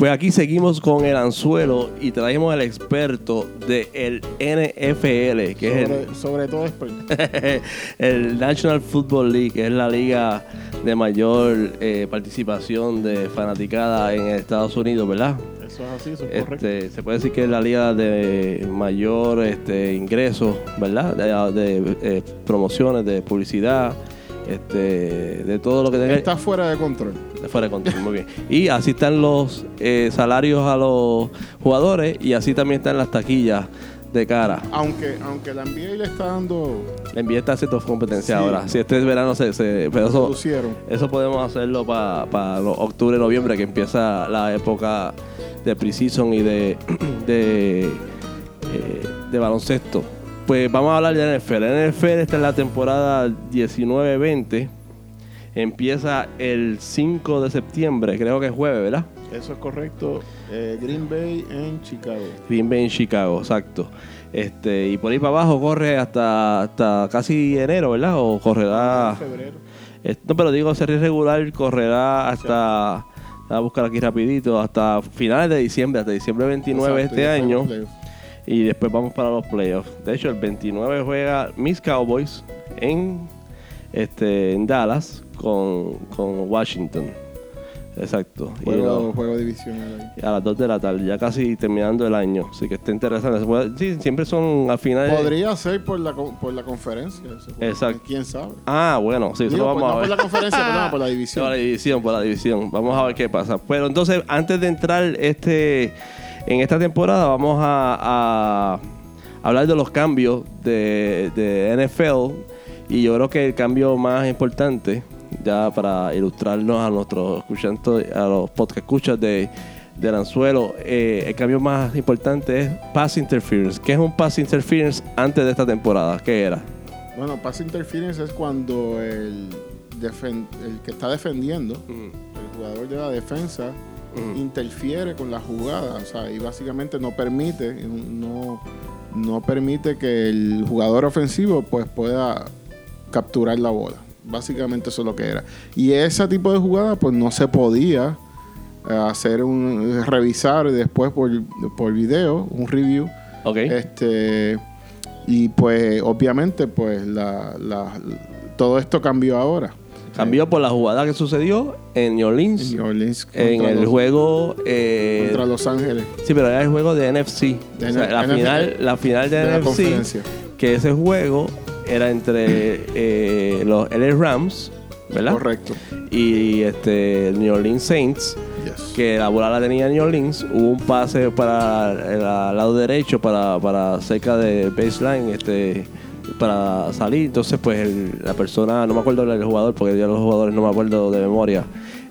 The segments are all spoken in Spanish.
Pues aquí seguimos con el anzuelo y traemos al experto del NFL, que es Sobre, sobre todo experto. el, el National Football League, que es la liga de mayor eh, participación de fanaticada en Estados Unidos, ¿verdad? Eso es así, eso es correcto. Este, se puede decir que es la liga de mayor este, ingreso, ¿verdad? De, de, eh, promociones, de publicidad, este, de todo lo que tenga. Está fuera de control. Fuera de control, muy bien. Y así están los eh, salarios a los jugadores y así también están las taquillas de cara. Aunque, aunque la NBA le está dando. La NBA está haciendo competencia Sí. ahora. Si este verano se... se pero eso, eso podemos hacerlo para octubre, noviembre, que empieza la época de preseason y de, de, eh, de baloncesto. Pues vamos a hablar de NFL. La NFL está en la temporada 19-20. Empieza el 5 de septiembre, creo que es jueves, ¿verdad? Eso es correcto. Eh, Green Bay en Chicago. Green Bay en Chicago, exacto. Este, y por ahí para abajo corre hasta, hasta casi enero, ¿verdad? O correrá. febrero. Eh, No, pero digo, serie regular correrá hasta. Voy a buscar aquí rapidito, hasta finales de diciembre, hasta diciembre 29 Exacto, este año. Y después vamos para los playoffs. De hecho, el 29 juega mis Cowboys en, este, en Dallas con, con Washington. Exacto. Y Juego, lo- juego divisional a las 2 de la tarde, ya casi terminando el año. Así que está interesante. Sí, siempre son al final. Podría ser por la, por la conferencia. Exacto. ¿Quién sabe? Ah, bueno, sí, eso Digo, lo vamos a ver. por la conferencia, por la división. Por la división, por la división. Vamos a ver qué pasa. Pero entonces, antes de entrar este en esta temporada, vamos a, a hablar de los cambios de, de NFL. Y yo creo que el cambio más importante, ya para ilustrarnos a nuestros escuchantes, a los podcast escuchas de del anzuelo, eh, el cambio más importante es pass interference. ¿Qué es un pass interference antes de esta temporada? ¿Qué era? Bueno, pass interference es cuando el, el que está defendiendo, el jugador de la defensa, interfiere con la jugada. O sea, y básicamente no permite, no, no permite que el jugador ofensivo pues pueda capturar la bola. Básicamente eso es lo que era. Y ese tipo de jugada pues no se podía eh, hacer un revisar después por, por video, un review. ¿Ok? Este, y pues obviamente pues la, la- todo esto cambió ahora. Cambió por la jugada que sucedió en New Orleans. En New Orleans en contra el los- juego. eh, contra Los Ángeles sí, pero era el juego de NFC. De O sea, N- la, final, la final de, NFC. Que ese juego era entre eh, los LA Rams, ¿verdad? Correcto. Y este, New Orleans Saints. Yes. Que la bola la tenía New Orleans. Hubo un pase para el, al lado derecho, para, para cerca de baseline. Este, para salir. Entonces, pues el- la persona, no me acuerdo del jugador, porque yo los jugadores no me acuerdo de memoria,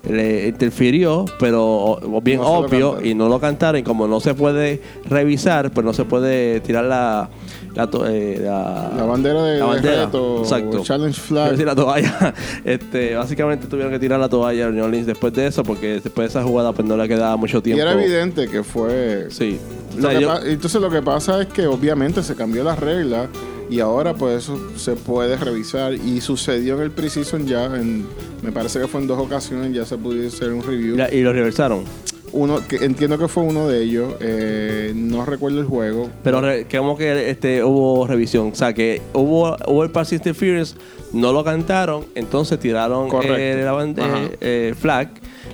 le interfirió, pero bien No obvio, y no lo cantaron. Y como no se puede revisar, pues no se puede tirar la. La, eh, la, La bandera de, la de bandera, reto, exacto. challenge flag. decir, la toalla. Este, básicamente tuvieron que tirar la toalla a New Orleans después de eso, porque después de esa jugada pues no le quedaba mucho Y tiempo. era evidente que fue Sí. O sea, yo- entonces lo que pasa es que obviamente se cambió la regla y ahora pues eso se puede revisar y sucedió en el preseason ya en, me parece que fue en dos ocasiones ya se pudo hacer un review y lo reversaron. uno que entiendo que fue uno de ellos eh, no recuerdo el juego Pero re- como que este, hubo revisión. O sea, que hubo, hubo el pass interference, no lo cantaron, entonces tiraron eh, la bande- Ajá. eh, flag,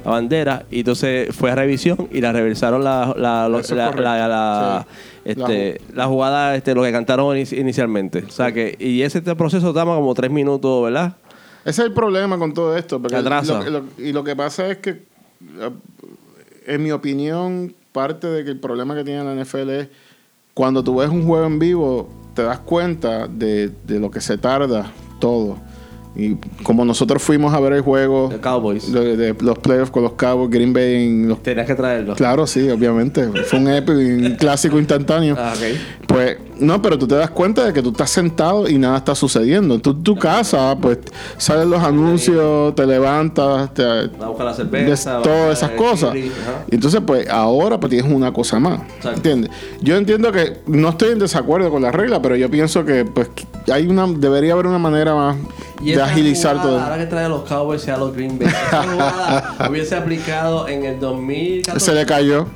la bandera, y entonces fue a revisión y la reversaron la, la, lo- Eso es la, correcto. la- la- Sí. Este, la jugada, este, lo que cantaron ini- inicialmente. O sea, que, y ese este proceso toma como tres minutos, ¿verdad? ese es el problema con todo esto porque Atrasa. lo- lo- y lo que pasa es que en mi opinión parte de que el problema que tiene la NFL es cuando tú ves un juego en vivo te das cuenta de, de lo que se tarda todo y como nosotros fuimos a ver el juego The Cowboys. de, de los playoffs con los Cowboys, Green Bay en los... Tenías que traerlo. Claro, sí, obviamente. Fue un épico un clásico instantáneo. Ah, ok. Pues, no, pero tú te das cuenta de que tú estás sentado y nada está sucediendo. Tú en tu casa, pues, salen los anuncios, te levantas, te, Va a buscar la cerveza. todas esas cosas. Y entonces, pues, ahora pues tienes una cosa más. Exacto. ¿Entiendes? Yo entiendo que no estoy en desacuerdo con la regla, pero yo pienso que, pues, hay una, debería haber una manera más Y de agilizar jugada, todo. Ahora que trae a los Cowboys y a los Green Bay, esa jugada hubiese aplicado en el 2014. Se le cayó.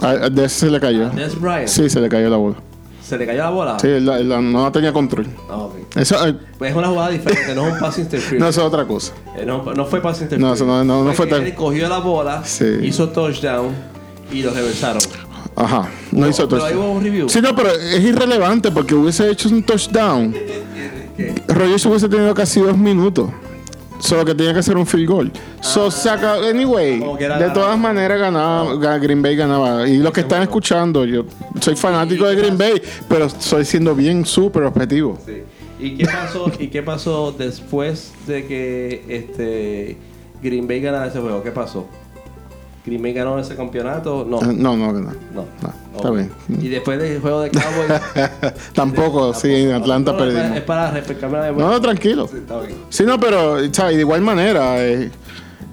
A- De ese se le cayó. Des Bryant. Sí, se le cayó la bola. ¿Se le cayó la bola? Sí, él, él no tenía control. Ah, ok. Eso eh, Pues es una jugada diferente, no es un pass interference. no eso es otra cosa. Eh, no, no fue pass interference. No, eso no- no- no fue tan- Él cogió la bola, Sí. hizo touchdown y lo reversaron. Ajá. No hizo Pero ahí touchdown. hubo un review. Sí, no, pero es irrelevante porque hubiese hecho un touchdown. ¿Qué? Rogers hubiese tenido casi dos minutos. Solo que tenía que hacer un field goal. So, saca, anyway, de todas maneras ganaba, ga- Green Bay ganaba. Y los que están escuchando, yo soy fanático de Green Bay, pero estoy siendo bien súper objetivo. Sí. ¿Y qué pasó? ¿Y qué pasó después de que este Green Bay ganara ese juego? ¿Qué pasó? ¿Green Bay ganó ese campeonato? No. Eh, No, no, no. No. no, está bien. Y después del juego de Cowboys. Tampoco, sí, en Atlanta perdimos. es para refrescarme la memoria. No, no, tranquilo. Sí, está bien. Sí, no, pero, ¿sabes? De igual manera, eh,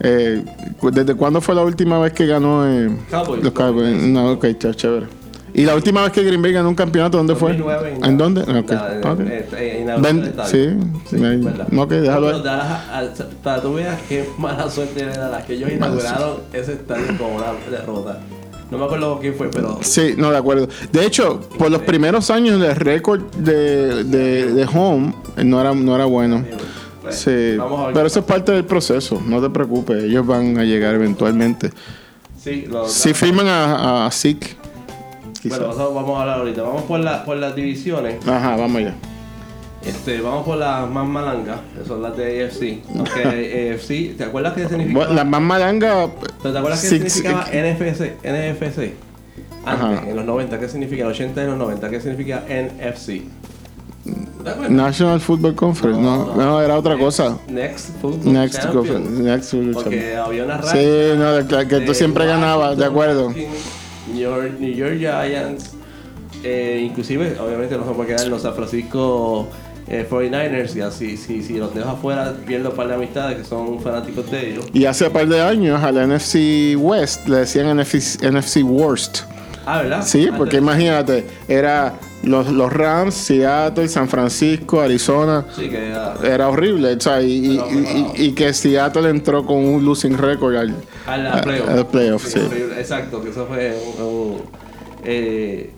eh, ¿desde cuándo fue la última vez que ganó eh, Cowboys. los Cowboys? No, ok, ch- chévere. ¿Y la última vez que Green Bay ganó un campeonato, dónde fue? 2009 ¿En dónde? la- Ok, la- ok. eh, eh, Ven- del estadio. sí, Sí, ok, déjalo ahí. Para tú veas qué mala suerte de Dallas, que ellos inauguraron ese estadio con una derrota. No me acuerdo quién fue, pero Sí, no, de acuerdo. De hecho, por los primeros años el récord de, de, de home eh, no era, no era bueno. pues, Sí, ver. pero eso es parte del proceso, no te preocupes, ellos van a llegar eventualmente. Sí, lo- Si firman a, a Zeke, quizás. Bueno, eso vamos a hablar ahorita. Vamos por, la, por las divisiones. Ajá, vamos allá. Este, vamos por las más malangas, son las de AFC. Aunque AFC, ¿te acuerdas qué significaba? Bueno, la más malanga. ¿Pero ¿Te acuerdas qué Six- significaba NFC? NFC. Antes, Ajá. en los 90, ¿qué significa? En los 80 y los 90, ¿qué significa NFC? National Football Conference, no, no, era otra cosa. Next Football Next. Conference, Next Football Porque había una racha. Sí, no, que, que tú siempre ganabas, de acuerdo. New York, New York Giants, eh, inclusive, obviamente no se puede quedar en los San Francisco eh, 49ers y así, si, si los dejo afuera, pierdo un par de amistades que son fanáticos de ellos. Y hace un par de años al NFC West le decían NFC, NFC Worst. Ah, ¿verdad? Sí, Antes- porque imagínate, era los, los Rams, Seattle, San Francisco, Arizona. Sí, que era Era horrible, o sea, y, y- y- y- y que Seattle entró con un losing record al, al, playoff. al playoff, sí. horrible, Exacto, que eso fue eh,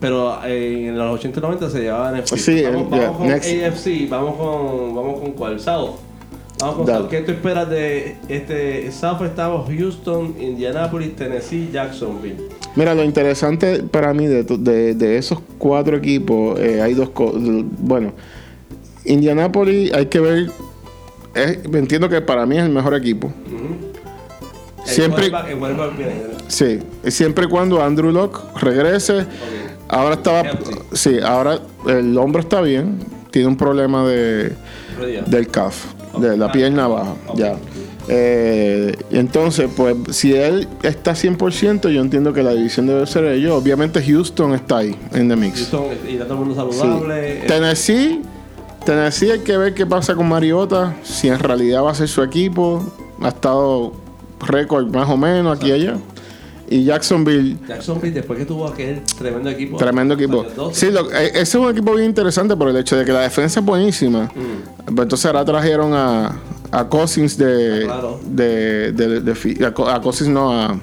pero en los 80 y 90 se llevaban NFC. Sí, vamos, vamos yeah, con next. AFC, vamos con, vamos con cuál, South. Vamos con. South. ¿Qué tú esperas de este South? Estamos Houston, Indianapolis, Tennessee, Jacksonville. Mira, lo interesante para mí de, de, de esos cuatro equipos, eh, hay dos cosas. Bueno, Indianapolis hay que ver, es- entiendo que para mí es el mejor equipo. El Siempre- quarterback- el quarterback ¿verdad? Sí, siempre y cuando Andrew Locke regrese. Ahora estaba, sí, ahora el hombro está bien, tiene un problema de, del calf, de la pierna baja, ya. Eh, entonces, pues, si él está 100%, yo entiendo que la división debe ser ellos. Obviamente Houston está ahí, en the mix. Houston y está todo el mundo saludable. eh, Tennessee, Tennessee hay que ver qué pasa con Mariota, si en realidad va a ser su equipo. Ha estado récord más o menos aquí y allá. Y Jacksonville, Jacksonville, después que tuvo aquel tremendo equipo. tremendo equipo. años 12. Sí, lo- eh, ese es un equipo bien interesante por el hecho de que la defensa es buenísima. Mm. Pues entonces ahora trajeron a, a Cousins de, Ah, claro. de, de, de a, Co- a Cousins no, a,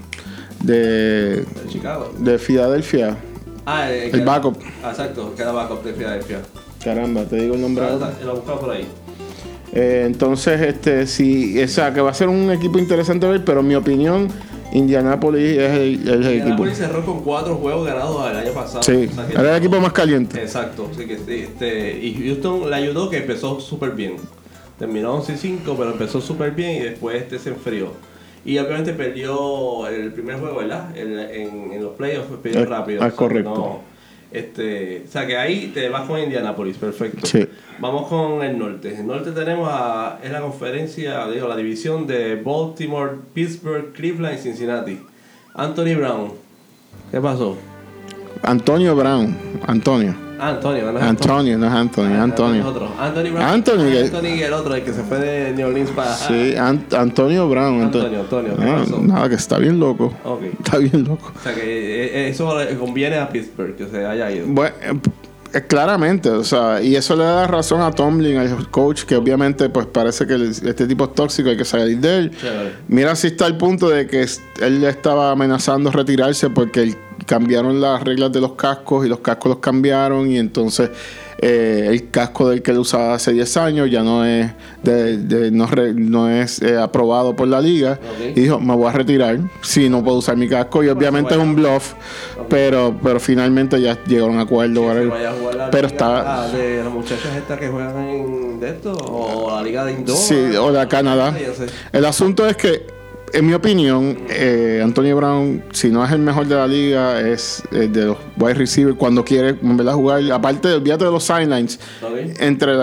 de, De Chicago. de Filadelfia. Ah, eh, El era- backup. Ah, exacto, que era backup de Philadelphia. Caramba, te digo el nombre ahora. Lo he buscado por ahí. Eh, entonces, este, sí, o sea, que va a ser un equipo interesante ver, pero en mi opinión, Indianapolis es el, es el equipo. Indianapolis cerró con cuatro juegos ganados el año pasado. Sí, O sea que- era el equipo más caliente. Exacto. Así que, este, y Houston le ayudó que empezó súper bien. Terminó 11-5, pero empezó súper bien y después este se enfrió. Y obviamente perdió el primer juego, ¿verdad? En, en- en los playoffs perdió Ah, rápido. ah, O sea, correcto. no, este, o sea que ahí te vas con Indianapolis, perfecto. Sí. Vamos con el norte. El norte tenemos a, es la conferencia, digo, la división de Baltimore, Pittsburgh, Cleveland y Cincinnati. Anthony Brown. ¿Qué pasó? Antonio Brown. Antonio. Ah, Antonio, ¿no es Antonio, no es Antonio, Ah, Antonio. es otro. Anthony Brown. Anthony, que- Anthony y el otro, el que se fue de New Orleans para. Sí, An- Antonio Brown. Anto- Antonio, Antonio, ¿qué Ah, nada, que está bien loco. Está bien loco. O sea que eh, eh, eso le conviene a Pittsburgh que se haya ido. Bueno, Eh, claramente, o sea, y eso le da razón a Tomlin, al coach, que obviamente pues parece que este tipo es tóxico, hay que salir de él. Mira si está el punto de que él estaba amenazando retirarse porque cambiaron las reglas de los cascos y los cascos los cambiaron y entonces eh, el casco del que él usaba hace 10 años ya no es de, no, es eh, aprobado por la liga. Y dijo me voy a retirar si no puedo usar mi casco y obviamente es un bluff pero pero finalmente ya llegaron a acuerdo pero está de las muchachas estas que juegan en de esto o la liga de indoor sí o de Canadá. El asunto es que en mi opinión, eh, Antonio Brown, si no es el mejor de la liga, es eh, de los wide receivers cuando quiere jugar. Aparte, olvídate de los sidelines, entre,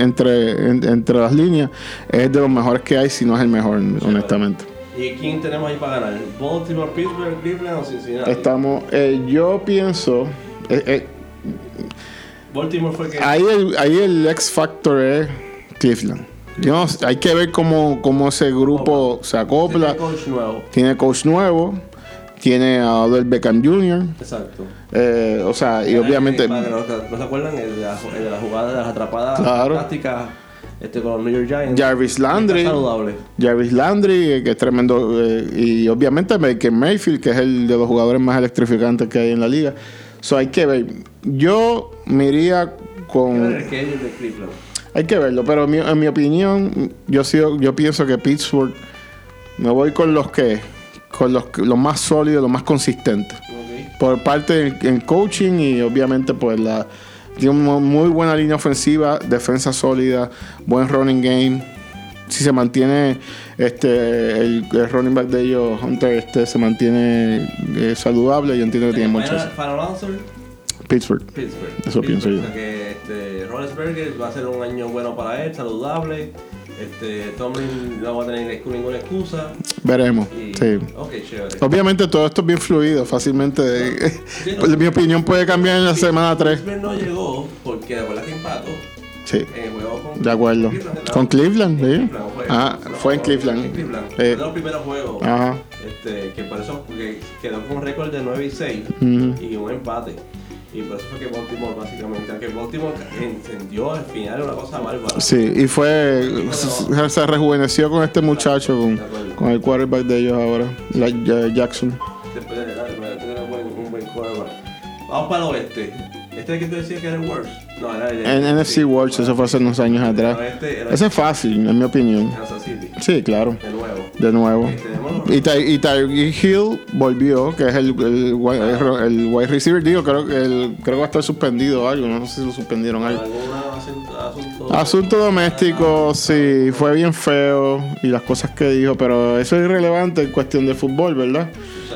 entre, entre las líneas, es de los mejores que hay, si no es el mejor, honestamente. ¿Y quién tenemos ahí para ganar? ¿Baltimore, Pittsburgh, Cleveland o Cincinnati? Estamos, eh, yo pienso. Baltimore fue que. Ahí el, ahí el X Factor es Cleveland hay que ver cómo, cómo ese grupo se acopla. Tiene coach nuevo. Tiene coach nuevo. Tiene a Odell Beckham Jr. Exacto. Eh, o sea, y obviamente. ¿No se acuerdan? El de, la, de la jugada de las atrapadas claro. este, con los New York Giants. Jarvis Landry. saludable. Jarvis Landry, eh, que es tremendo. Eh, y obviamente Baker Mayfield, que es el de los jugadores más electrificantes que hay en la liga. So hay que ver. Yo me iría con. El de Cleveland. Hay que verlo, pero en mi, opinión, yo, yo pienso que Pittsburgh me voy con los que con los, los más sólidos, los más consistentes. Por parte del coaching y obviamente pues la tiene una muy buena línea ofensiva, defensa sólida, buen running game. Si se mantiene este el, running back de ellos, Hunter, este se mantiene eh, saludable, yo entiendo que tiene muchas. Pittsburgh. Pittsburgh. Eso pienso yo. O sea que este, va a ser un año bueno para él, saludable. Este, Tomlin no va a tener ninguna excusa. Veremos. sí. Okay, chévere. Obviamente todo esto es bien fluido, fácilmente. pues, mi opinión puede cambiar en la semana 3. Pittsburgh no llegó porque de verdad que empató. Sí. En el juego con de acuerdo. Cleveland, con Cleveland, sí. ah, fue en Cleveland. En Cleveland. Fue de los primeros juegos. Ajá. Este, que por eso quedó con un récord de 9 y 6 y un empate. Y por eso fue que Baltimore básicamente, aunque Baltimore encendió al final una cosa bárbara. Sí, y fue, se, rejuveneció con este muchacho, con, con, el quarterback de ellos ahora, Jackson. Después de, buen, un buen quarterback. Vamos para el oeste. ¿Este que tú decías que era el worst? No, era el, En NFC Worst, eso fue hace unos años atrás. Este Ese es fácil, en mi opinión. Kansas City. Sí, claro. De nuevo. De nuevo. Y, Ty, y Tyreek Hill volvió, que es el, el, el, wide receiver. Digo, creo que, el, creo que va a estar suspendido o algo. No sé si lo suspendieron algo. Asunto, asunto doméstico, sí. Fue bien feo y las cosas que dijo. Pero eso es irrelevante en cuestión de fútbol, ¿verdad?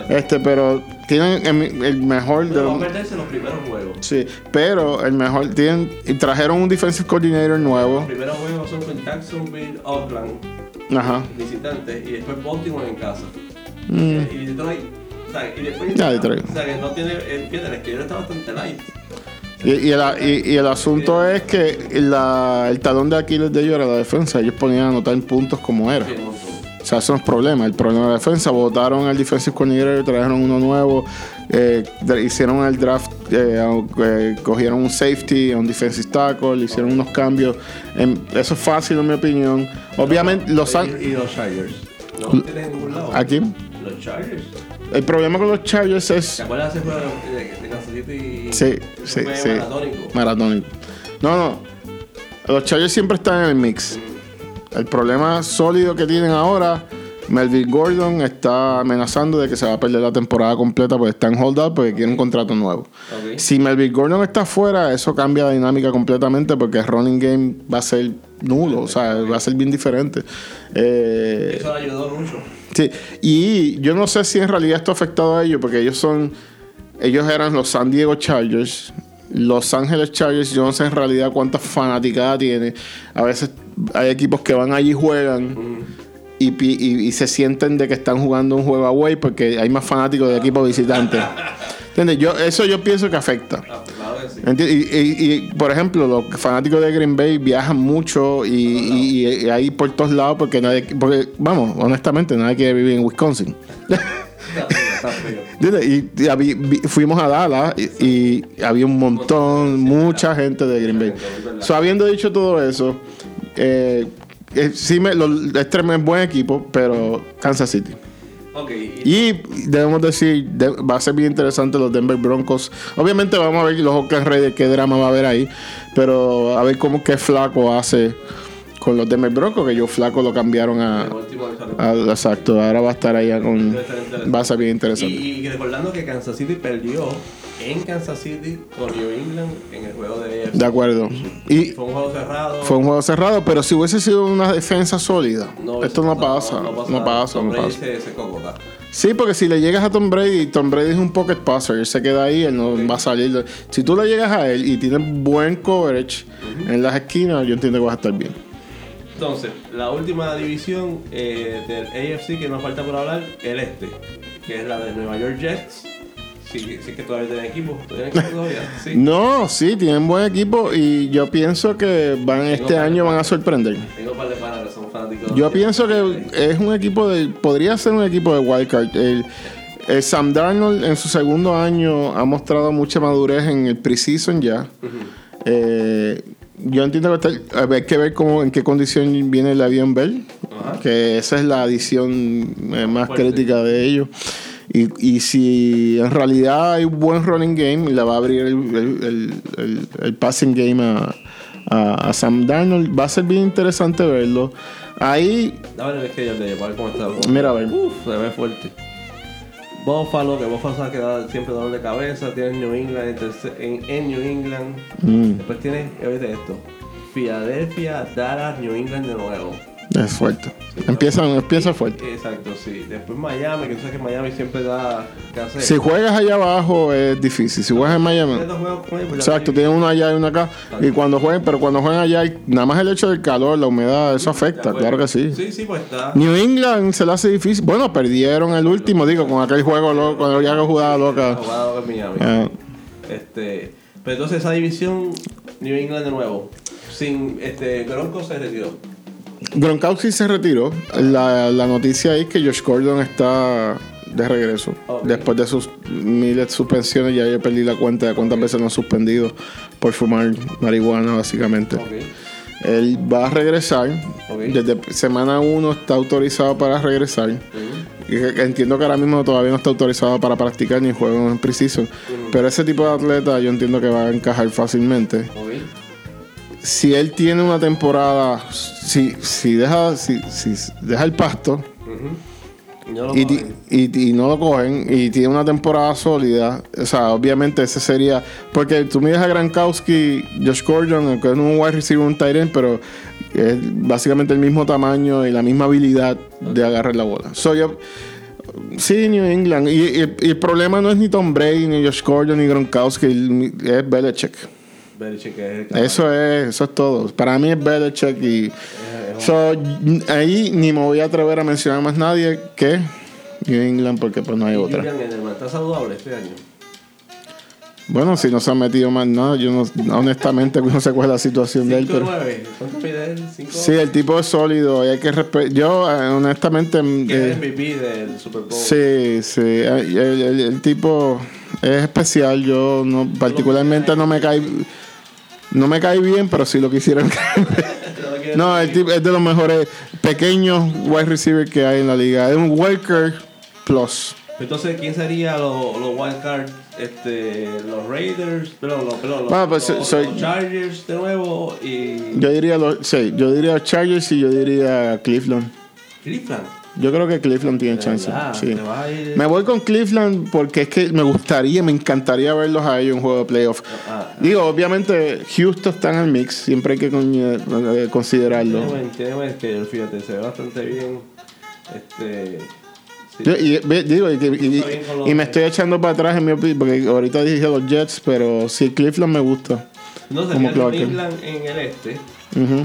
Este, pero tienen el, mejor de los. los primeros juegos. Sí, pero el mejor. Tienen, y trajeron un defensive coordinator nuevo. Los primeros juegos son con Jacksonville, Oakland. Ajá. Visitantes. Y después Baltimore en casa. Mm. Y Detroit. O sea, y después. Ya, Detroit. O sea, que no tiene. El, el esquina está bastante light. Y, y, el, y, y, el asunto es que la, el talón de Aquiles de ellos era la defensa. Ellos ponían a anotar en puntos como era. O sea, eso no es problema. El problema de la defensa, votaron al defensive coordinator, trajeron uno nuevo, eh, hicieron el draft, eh, eh, cogieron un safety, un defensive tackle, hicieron unos cambios. eso es fácil, en mi opinión. Obviamente, los... Y los Chargers. No tienen ningún lado. ¿A quién? Los Chargers. El problema con los Chargers es... ¿Te acuerdas de ese juego de Kansas City? Sí, sí, sí. Maratónico. Maratónico. No, no. Los Chargers siempre están en el mix. Mm. El problema sólido que tienen ahora, Melvin Gordon está amenazando de que se va a perder la temporada completa porque está en hold up porque quiere un contrato nuevo. Si Melvin Gordon está fuera, eso cambia la dinámica completamente porque el running game va a ser nulo, o sea, va a ser bien diferente. Eh, eso ayudó mucho. Sí, y yo no sé si en realidad esto ha afectado a ellos porque ellos son, ellos eran los San Diego Chargers. Los Ángeles Chargers, yo no sé en realidad cuánta fanaticada tiene. A veces hay equipos que van allí y juegan y, se sienten de que están jugando un juego away porque hay más fanáticos de equipos visitantes. ¿Entiendes? Yo, eso yo pienso que afecta. Ah, y, por ejemplo, los fanáticos de Green Bay viajan mucho y, ahí por todos lados porque nadie, porque, vamos, honestamente, nadie quiere vivir en Wisconsin. y, y vi- fuimos a Dallas y, y había un montón, mucha gente de Green Bay. So, habiendo dicho todo eso, eh, eh, sí me, lo, es tremendo buen equipo, pero Kansas City. Y- debemos decir, de- va a ser bien interesante los Denver Broncos. Obviamente vamos a ver los Oakland Raiders, qué drama va a haber ahí. Pero a ver cómo que Flaco hace con los Denver Broncos, que yo Flaco lo cambiaron a... salió. a- exacto, ahora va a estar allá con... Va a ser bien interesante. Y, y recordando que Kansas City perdió en Kansas City con New England en el juego de AFC. De acuerdo. Y Fue un juego cerrado. fue un juego cerrado, pero si hubiese sido una defensa sólida, esto no pasa. No, pasa, Tom no Brady pasa. Se, se. Sí, porque si le llegas a Tom Brady, Tom Brady es un pocket passer, él se queda ahí, él no va a salir. de- Si tú le llegas a él y tienes buen coverage en las esquinas, yo entiendo que vas a estar bien. Entonces, la última división eh, del AFC que nos falta por hablar, el este, que es la de Nueva York Jets. Sí, sí que todavía tienen equipo. ¿Tienen equipo todavía? Sí. No, sí, tienen buen equipo y yo pienso que van este año van a sorprender. Tengo un par de panas que son fanáticos. Yo pienso que es un equipo de. Podría ser un equipo de wildcard. El, el Sam Darnold en su segundo año ha mostrado mucha madurez en el preseason ya. Eh, yo entiendo que está- hay que ver cómo, en qué condición viene el avión Bell. Ajá. Que esa es la adición eh, más Fuerte. crítica de ellos. Y, y si en realidad hay un buen running game, le va a abrir el, el- el- el- el passing game a, a- a Sam Darnold. Va a ser bien interesante verlo. Ahí Dame el de ellos para ver cómo está. Mira, a ver. Uf, se ve fuerte. Buffalo, que Buffalo se ha quedado siempre dolor de cabeza. Tienes New England en, en, New England. Mm, Después tienes, oíste esto. Filadelfia, Dallas, New England de nuevo. Es fuerte. Empieza, empieza fuerte. Exacto, sí. Después Miami, que tú sabes que Miami siempre da hacer. Si juegas allá abajo es difícil. Si juegas en Miami. Con pues Exacto, tienes- tienen uno allá y uno acá. Y cuando jueguen, pero cuando juegan allá, nada más el hecho del calor, la humedad, eso afecta, claro que sí. Sí, sí, pues está. New England se le hace difícil. Bueno, perdieron el último, digo, con aquel juego loco, cuando ya que jugaba loca. Jugado en Miami. Ah, Este, pero entonces esa división, New England de nuevo. Sin este Broncos se retiró. Gronkowski se retiró. La, la noticia es que Josh Gordon está de regreso. Después de sus miles de suspensiones, ya yo perdí la cuenta de cuántas veces lo han suspendido por fumar marihuana, básicamente. Él va a regresar. Desde semana 1 está autorizado para regresar. Entiendo que ahora mismo todavía no está autorizado para practicar ni juego en precision. Pero ese tipo de atleta yo entiendo que va a encajar fácilmente. Si él tiene una temporada, si, si, deja, si, si deja el pasto y, ti- y, y no lo cogen y tiene una temporada sólida, o sea, obviamente ese sería. Porque tú miras a Gronkowski, Josh Gordon, que es un wide receiver, un tight end, pero es básicamente el mismo tamaño y la misma habilidad de agarrar la bola. So, yo, sí, New England. Y el problema no es ni Tom Brady, ni Josh Gordon, ni Gronkowski, es Belichick. Belichick es el caballo. Eso es, eso es todo. Para mí es Belichick y. So, ahí ni me voy a atrever a mencionar más nadie que New England porque pues no hay otra. Julian está saludable este año. Bueno, si no se ha metido más nada, yo no, honestamente no sé cuál es la situación de él, pero 5-9. ¿Cuánto mide él? 5 sí, el tipo es sólido y hay que respetar. Yo, eh, honestamente, eh, el MVP del Super Bowl. sí, sí, eh, el, el- el tipo es especial. Yo no, particularmente no me cae, no me cae bien, pero sí lo quisieron. no, el tipo es de los mejores pequeños wide receivers que hay en la liga. Es un Walker plus. Entonces, ¿quién sería los, los wild cards? Este, los Raiders, los, perdón, los, Ah, pues, los- soy- los Chargers de nuevo y Yo diría los, sí, yo diría Chargers y yo diría Cleveland. Cleveland. Yo creo que Cleveland tiene chance. verdad, sí. ir- Me voy con Cleveland porque es que me gustaría, me encantaría verlos a ellos en juego de playoff. Ah, Digo, obviamente Houston está en el mix, siempre hay que con- eh, considerarlo. Tiene buen, tiene buen fíjate, se ve bastante bien. Este. sí. Yo- y, digo, y, me estoy echando para atrás en mi opinión, porque ahorita dije los Jets, pero sí, Cleveland me gusta. No como sería Clark. England en el este,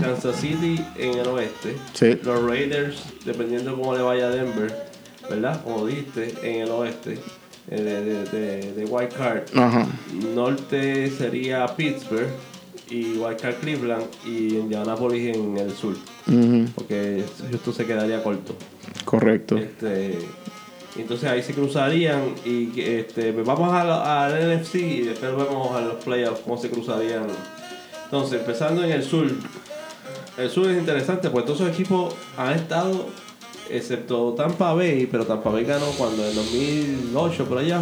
Kansas City en el oeste, Sí. los Raiders, dependiendo cómo le vaya a Denver, ¿verdad? Como dijiste, en el oeste, eh, de, de, de, de White Card. Norte sería Pittsburgh y White Card Cleveland y Indianapolis en el sur, porque Houston se quedaría corto. Correcto. Este, Entonces ahí se cruzarían y este, vamos al al NFC y después vemos a los playoffs cómo se cruzarían. Entonces, empezando en el sur. El sur es interesante, pues todos esos equipos han estado, excepto Tampa Bay, pero Tampa Bay ganó cuando en 2008 por allá.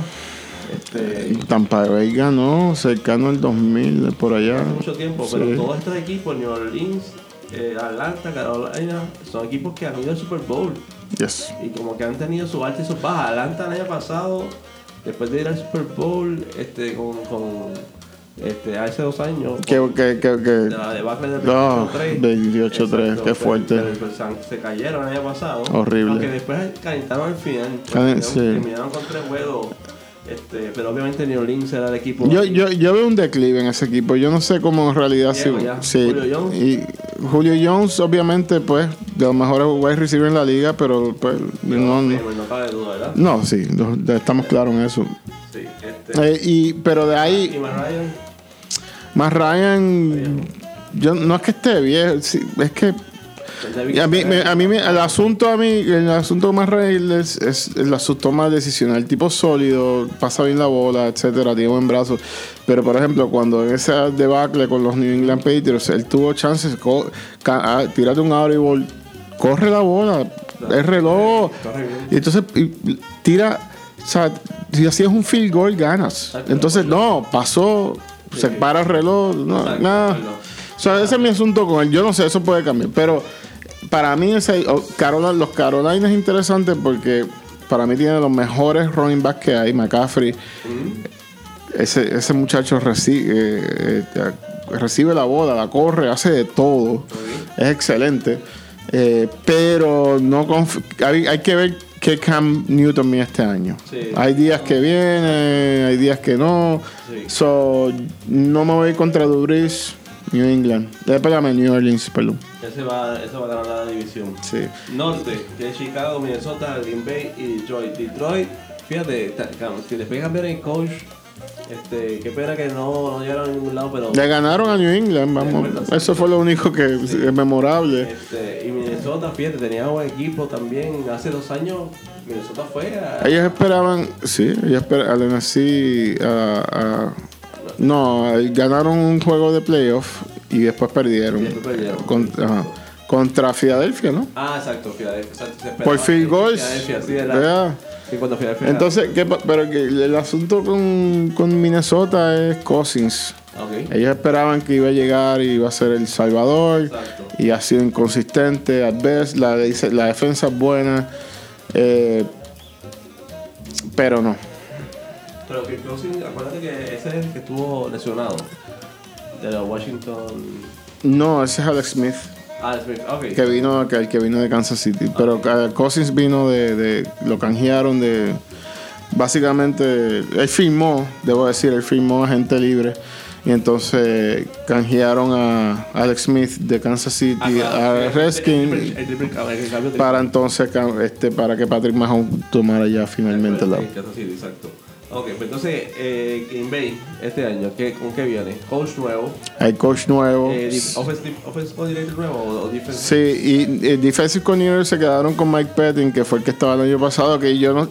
Este, Tampa Bay ganó cercano al 2000 por allá. hace mucho tiempo, Sí. pero todos estos equipos, New Orleans, eh, Atlanta, Carolina, son equipos que han ido al Super Bowl. Yes. Y como que han tenido su alta y sus bajas. Atlanta el año pasado, después de ir al Super Bowl, este, con, con este, hace dos años. Que, con- que, que, de que, la debacle del No, 28-3. 28-3, Exacto, qué pues, fuerte. pues, se- cayeron el año pasado. Horrible. Aunque después calentaron al final. Terminaron- sí. Terminaron con tres juegos. Este, pero obviamente New Orleans era el equipo. yo, yo, yo veo un declive en ese equipo. Yo no sé cómo en realidad si, Diego, ya. si- Julio Jones. y Julio Jones, obviamente, pues, de los mejores wide receivers en la liga, pero pues, no, no, no, no cabe duda, ¿verdad? no, sí, estamos claros en eso. Sí. Este, Eh, y, pero de ahí, más Ryan, yo no es que esté sí, es que Y a mí, me- a mí me- el asunto a mí, el asunto más real es, es el asunto toma de decisiones. El tipo sólido, pasa bien la bola, etcétera, tiene buen brazo. Pero por ejemplo, cuando en ese debacle con los New England Patriots, él tuvo chances, tírate un audible, corre la bola, es reloj. Y entonces y- tira, o sea, si hacías un field goal, ganas. Entonces, no, pasó, se para el reloj, no, Exacto, nada. O sea, ese es mi asunto con él. Yo no sé, eso puede cambiar. Pero para mí, ese, oh, los Carolina es interesante porque para mí tiene los mejores running backs que hay. McCaffrey. Ese, ese muchacho recibe, eh, eh, recibe la bola, la corre, hace de todo. Es excelente. Eh, pero no hay que ver qué Cam Newton mide este año. Sí. Hay días que viene, hay días que no. Sí. So, no me voy contra Dubris, New England. Perdóname, New Orleans, perdón. Ese va, ese va a ganar la división. Sí. Norte, que es Chicago, Minnesota, Green Bay y Detroit. Detroit, fíjate, cam- que después cambiaron el coach. Este, qué pena que no, no llegaron a ningún lado, pero. Le ganaron a New England, vamos. Eso fue lo único que es memorable. Este, y Minnesota, fíjate, tenía buen equipo también. Hace dos años, Minnesota fue a. Ellos esperaban, sí, ellos esperaban NFC a, a- no, ganaron un juego de playoff y después perdieron. Y después perdieron. Con- ajá. contra Filadelfia, ¿no? Ah, exacto, Filadelfia. exacto, Por field goals. Filadelfia, sí, era- Vea. Sí, cuando Filadelfia. Entonces, ¿qué pa- pero que el asunto con, con Minnesota es Cousins. Ok. Ellos esperaban que iba a llegar y iba a ser el Salvador. Exacto. Y ha sido inconsistente. At best, la, de- la defensa es buena. eh, pero no. Pero que Cousins, acuérdate que ese es el que estuvo lesionado. De los Washington. No, ese es Alex Smith. Ah, Smith. Que vino, que, el que vino de Kansas City. Pero eh, Cousins vino de, de- Lo canjearon de. Básicamente, él firmó, debo decir, él firmó a gente libre. Y entonces canjearon a Alex Smith de Kansas City Ah, claro, a el- el Redskins el el para entonces este para que Patrick Mahomes tomara ya finalmente la. Sí, Kansas City, exacto. Ok, pues entonces, eh, Green Bay, este año, ¿qué, ¿con qué viene? Coach nuevo, Hay coach nuevo. eh, offensive, offensive coordinator nuevo o, o defensive. Sí, y el defensive coordinator se quedaron con Mike Pettin, que fue el que estaba el año pasado, que yo no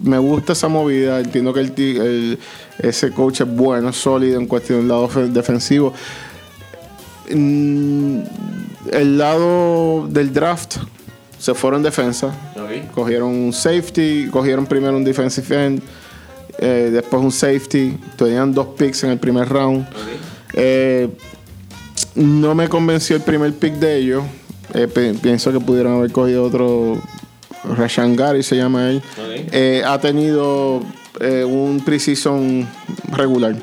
me gusta esa movida, entiendo que el, el- ese coach es bueno, sólido en cuestión del lado defensivo. Mm, el lado del draft se fueron en defensa, Ok. cogieron un safety, cogieron primero un defensive end, eh, después un safety, tenían dos picks en el primer round. Eh, no me convenció el primer pick de ellos. Eh, pienso que pudieron haber cogido otro. Rashan Gary se llama él. Eh, ha tenido eh, un preseason regular.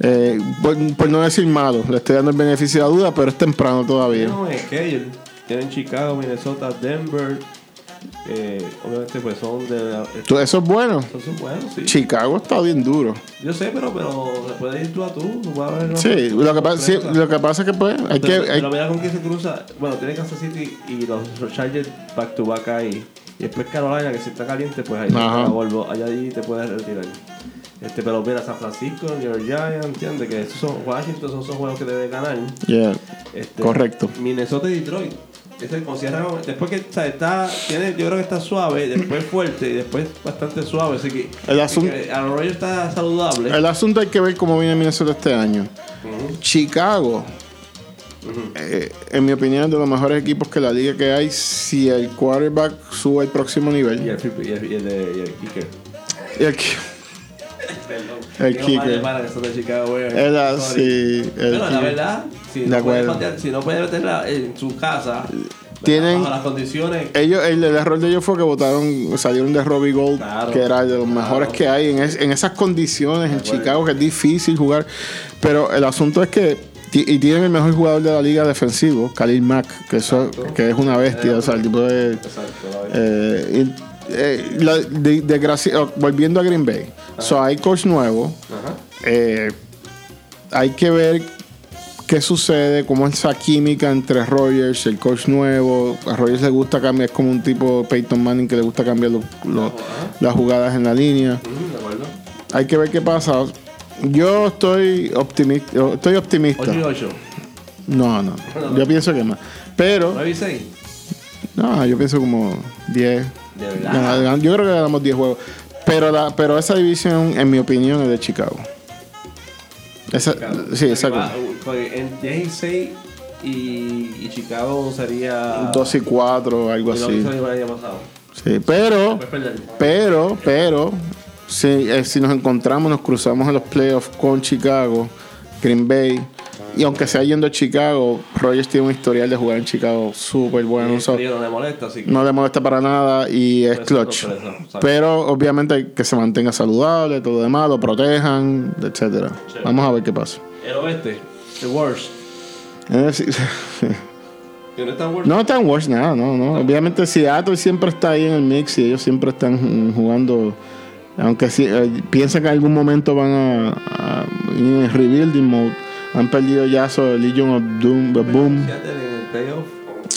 Eh, por, por no decir malo, le estoy dando el beneficio de la duda, pero es temprano todavía. No, es que ellos tienen Chicago, Minnesota, Denver. Eh, obviamente, pues son de. Tú- Eso es bueno. Son, son buenos, sí. Chicago está bien duro. Yo sé, pero, pero se puede ir tú a tú. tú ver, ¿no? Sí, lo que, pasa, sí, lo que pasa es que pues, hay que. Pero, hay- pero mira con quién se cruza. Bueno, tiene Kansas City y los Chargers back to back ahí. Y después Carolina, que si está caliente, pues ahí vuelvo. Allá ahí te puedes retirar. Este, pero mira, San Francisco, New York Giants, ¿entiendes? Que esos son Washington, son esos juegos que debes ganar. yeah, Este, Correcto. Minnesota y Detroit. Ese concierra, después que o sea, está, tiene, yo creo que está suave, después fuerte y después bastante suave. Así que El asunto- está saludable. El asunto hay que ver cómo viene Minnesota este año. Chicago, eh, en mi opinión, es de los mejores equipos que la liga que hay si el quarterback sube al próximo Y nivel. el, flip- y el, y el, y el kicker. Y el ki- El kicker. de Chicago, güey. el así. el Pero la verdad, si De no, puede acuerdo. patear- si no puede meterla en su casa, Tienen- bajo las condiciones. Ellos, el, el error de ellos fue que votaron, salieron de Robbie Gold, Claro. que era de los mejores que hay en, es- en esas condiciones en Chicago, que es difícil jugar. Pero el asunto es que, y tienen el mejor jugador de la liga defensivo, Khalil Mack, que, eso, que es una bestia, o sea, el tipo de. Exacto. Eh, eh, la- de- desgracia- oh, volviendo a Green Bay, so, hay coach nuevo. Ajá. eh, hay que ver qué sucede, cómo es esa química entre Rogers, el coach nuevo. A Rogers le gusta cambiar, es como un tipo Peyton Manning que le gusta cambiar lo- lo- las jugadas en la línea. Mm. Hay que ver qué pasa. Yo estoy optimista. Estoy optimista. 8 y 8. No, no. Yo pienso que más. Pero, 9 y 6. no, yo pienso como 10. De verdad. Yo creo que ganamos 10 juegos. Pero, la, pero esa división, en mi opinión, es de Chicago. Esa, sí, exacto. Porque En 10 y 6 y, Chicago sería. 2 y 4, algo y así. pasado. Sí, pero, pero, pero, si, eh, si nos encontramos, nos cruzamos en los playoffs con Chicago, Green Bay, y aunque sea yendo a Chicago, Rogers tiene un historial de jugar en Chicago súper bueno. Y so- no le molesta, así que. no le molesta para nada y es clutch. sorpresa. Pero obviamente que se mantenga saludable, todo lo demás, lo protejan, etcétera. Vamos a ver qué pasa. El oeste, the worst. Es decir, Que no es tan worst. No está en Wash nada, no, no. Obviamente Seattle siempre está ahí en el mix y ellos siempre están jugando, aunque sí, eh, piensan que en algún momento van a, a ir en rebuilding mode. Han perdido ya sobre Legion of Doom, of Boom.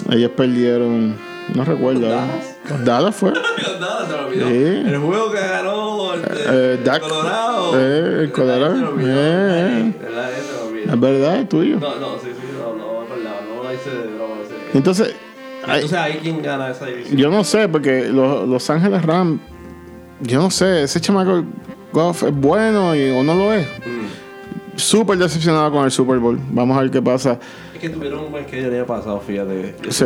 El. Ellos perdieron, no recuerdo. ¿eh? Dallas? Dallas fue. Se olvidó. Sí. El juego que ganó el, Eh, el Dak. Colorado. Eh, el Colorado. Olvidó. Eh, me olvidó. Es verdad, es tuyo. No, no, sí, sí, no, no me acordaba. No la hice de broma. ese. Entonces, hay- Entonces ahí quién gana esa división. yo no sé, porque los, los Ángeles Rams, yo no sé, ese chamaco Goff es bueno y, o no lo es. Mm. Súper decepcionado con el Super Bowl. Vamos a ver qué pasa. Es que tuvieron un buen que el año pasado, fíjate. Sí.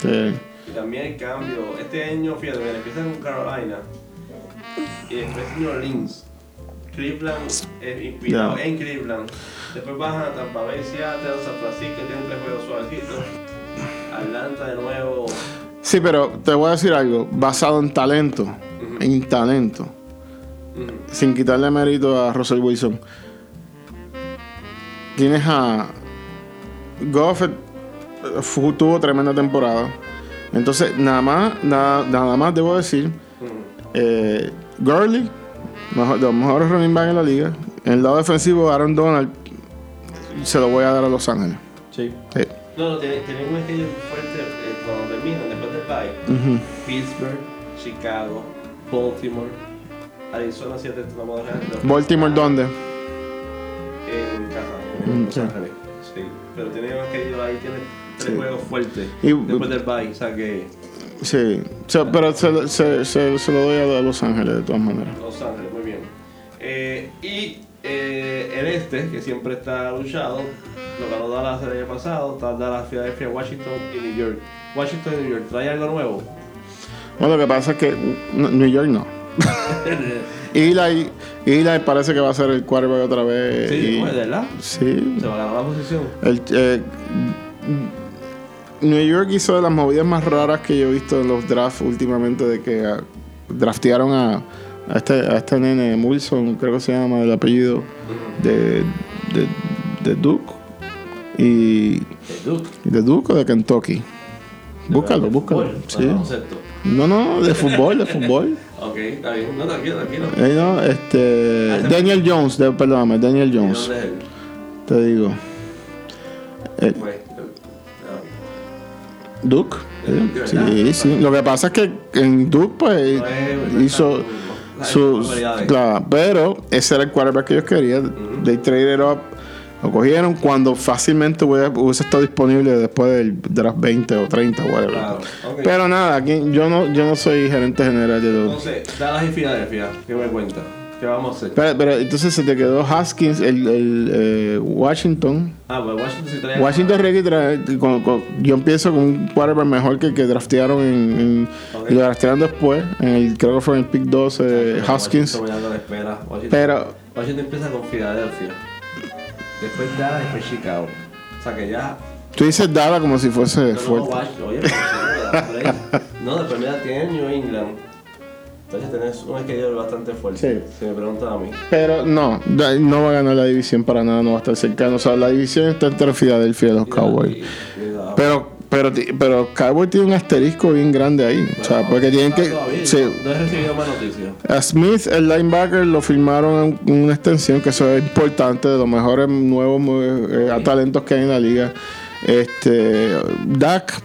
Sí. Y también hay cambio. Este año, fíjate, mira, empiezan con Carolina y después New Orleans. Cleveland, eh, inspirado en Cleveland. Después bajan a Tampa Bay, Seattle, San Francisco, tienen tres juegos suavecitos. Atlanta de nuevo. Sí, pero te voy a decir algo. Basado en talento. En talento. Sin quitarle mérito a Russell Wilson. Tienes a. Goff eh, tuvo tremenda temporada. Entonces, nada más, nada, nada más debo decir. Eh, Gurley, mejor- de los mejores running back en la liga. En el lado defensivo, Aaron Donald se lo voy a dar a Los Ángeles. Sí. Sí. No, no, tienen, un schedule fuerte cuando terminan, después del bye. Pittsburgh, Chicago, Baltimore, Arizona 7 estamos dejando. Baltimore, ¿dónde? Sí. Ángeles. Sí. Pero tienen que ir ahí, tienen tres Sí. juegos fuertes. Y- después del bye, o sea que Sí, O sea, pero se, se- se- se lo doy a Los Ángeles de todas maneras. Los Ángeles, muy bien. Eh, y eh, el este, que siempre está luchado, lo ganó Dallas el año pasado, está Dallas, Philadelphia, Washington y New York. Washington y New York, ¿trae algo nuevo? Bueno, lo que pasa es que New York no. Eli, Eli parece que va a ser el quarterback otra vez. sí, y- ¿verdad? sí. Se va a ganar la posición. El, eh, New York hizo de las movidas más raras que yo he visto en los drafts últimamente, de que ah, draftearon a, a este, a este nene, Wilson, creo que se llama el apellido, de, de, de Duke. Y Eh, Duke. de Duke o de Kentucky. Búscalo, ¿De búscalo. fútbol? Sí. Ah. No, no, de fútbol, de fútbol. Ok, está bien. No, tranquilo, tranquilo. Eh, no, este, Daniel Jones, de, perdóname, Daniel ¿Y Jones, dónde es él? te digo. Eh, Pues, Duke. ¿De Duke, Sí, verdad? sí, sí. Lo que pasa es que en Duke, pues, No hizo sus. Claro, pero ese era el quarterback que ellos querían. They traded up Lo cogieron cuando fácilmente hubiese, estado disponible después del draft 20 o 30 whatever. Claro. Pero nada, aquí yo no, yo no soy gerente general de los. Entonces, Dallas y Filadelfia, ¿qué me cuenta? ¿Qué vamos a hacer? Pero, pero entonces se te quedó Haskins, el, el eh, Washington. Ah, pues Washington sí trae. Washington Ricky trae- con- con- yo empiezo con un quarterback mejor que el que draftearon en, lo draftearon después, en el, creo que fue en el pick 12, Pero Haskins. Washington. Washington, Pero Washington empieza con Filadelfia. Después Dallas, después Chicago. O sea que ya. tú dices Dala como si fuese No, no, fuerte. Washington. Oye. No, después mira, tiene New England. Entonces tenés un schedule bastante fuerte. Sí. Si me preguntan a mí. Pero no, no va a ganar la división para nada, no va a estar cercano. O sea, la división está entre Filadelfia y los Cowboys. Pero, pero, pero Cowboys tiene un asterisco bien grande ahí. O sea, porque tienen que. Todavía, sí. No he recibido más noticias. A Smith, el linebacker, lo firmaron en una extensión, que eso es importante, de los mejores nuevos eh, talentos que hay en la liga. Este, Dak,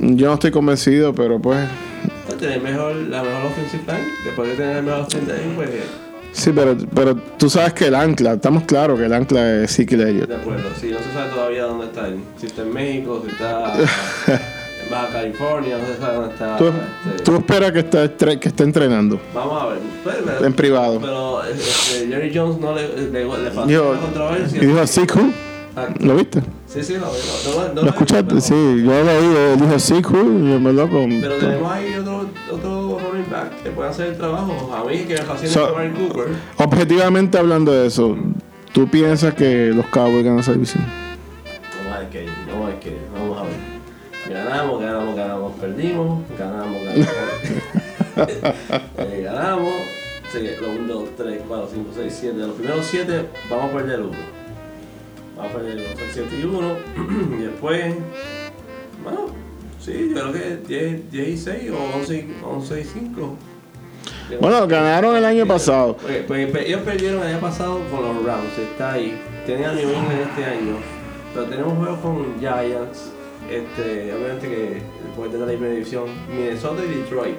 yo no estoy convencido, pero pues. Pues tener mejor, la mejor offensive line. Después de tener el mejor offensive line, pues. Sí, pero, pero tú sabes que el ancla, estamos claros que el ancla es Ezekiel Elliott. De acuerdo, sí, no se sabe todavía dónde está él. Si está en México, si está en Baja California, no se sabe dónde está. Tú, este, tú esperas que esté, que esté entrenando Vamos a ver. Pero, pero- en privado. Pero este, Jerry Jones no le, le, le pasó la controversia. y dijo Exacto. ¿lo viste? Sí, sí, lo, lo, no, no ¿Lo escuchaste? Sí, yo lo oí, dijo Siku, y yo me loco. Pero tenemos ahí otro, otro running back que puede hacer el trabajo. A mí que me fascina So- Cooper. Objetivamente hablando de eso, ¿tú piensas que los Cowboys ganan esa división? Vamos a ver vamos a ver vamos a ver. Ganamos, ganamos, ganamos, perdimos, ganamos, ganamos. Eh, ganamos. Sí, los 1, 2, 3, 4, 5, 6, 7. De los primeros 7 vamos a perder uno. Vamos a perder uno. 7 y 1. y después, bueno, sí, yo creo que 10, 10 y 6 o 11, y- 11 y 5. Bueno, ganaron el año pasado. Pues, pues, pues, ellos perdieron el año pasado con los Rams, está ahí. Tenían New England este año, pero tenemos juegos con Giants, este, obviamente que puede tener la primera división, Minnesota y Detroit,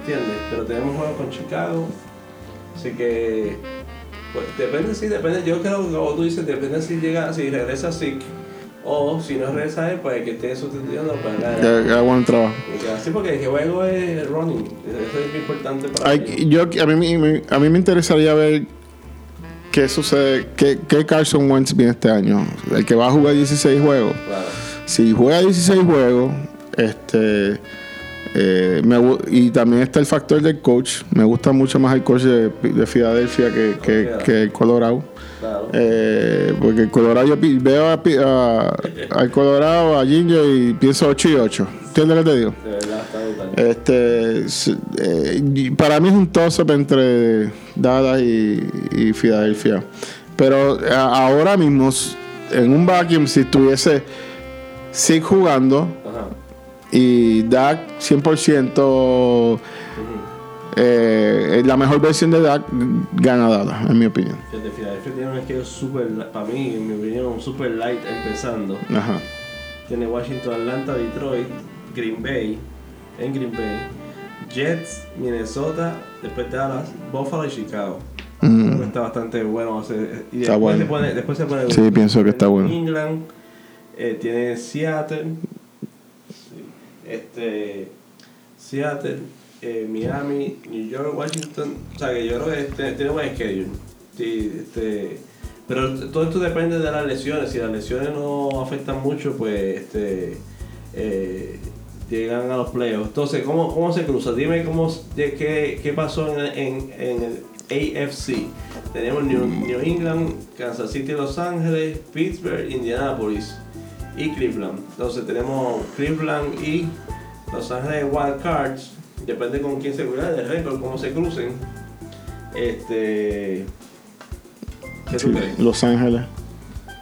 ¿entiendes? Pero tenemos juegos con Chicago, así que pues, depende si depende, yo creo que como tú dices, depende si llega, si regresa Zeke o si no regresa él, pues el que esté sustituyendo pues ganar. Que, hagan buen trabajo. Sí, porque el juego es running, eso es muy importante para. Hay- yo, a, mí, me- a mí me interesaría ver qué sucede, qué, qué Carson Wentz viene este año. El que va a jugar 16 juegos. Claro. Si juega 16 juegos, este. Eh, me y también está el factor del coach. Me gusta mucho más el coach de, de Filadelfia que, que, que el Colorado. Claro. Eh, porque el Colorado, yo veo a al Colorado, a Ginger y pienso 8 y 8. ¿Entiendes lo que te digo? Este, eh, para mí es un toss-up entre Dallas y, y Filadelfia. Pero a- ahora mismo, en un vacuum, si estuviese Sig jugando. Y Dak 100%, eh, la mejor versión de Dak gana Dallas, en mi opinión. Fíjate, Filadelfia tiene un esquema super, para mí, en mi opinión, un super light empezando. Ajá. Tiene Washington, Atlanta, Detroit, Green Bay, en Green Bay, Jets, Minnesota, después Dallas, Buffalo y Chicago. Mm. Está bastante bueno. hacer- y Está después, bueno. Se pone, después se pone Sí, pienso que está bueno. England, eh, tiene Seattle, este, Seattle, eh, Miami, New York, Washington. O sea que yo creo que este, tiene buen schedule. Este, pero todo esto depende de las lesiones. Si las lesiones no afectan mucho, pues este, eh, llegan a los playoffs. Entonces, ¿cómo, cómo se cruza? Dime cómo, de qué, qué pasó en, en, en el AFC. Tenemos New England, Kansas City, Los Ángeles, Pittsburgh, Indianapolis y Cleveland. Entonces tenemos Cleveland y Los Ángeles Wild Cards. Depende con quién se cuida del récord, cómo se crucen. Este. ¿Qué tú Sí? Los Ángeles.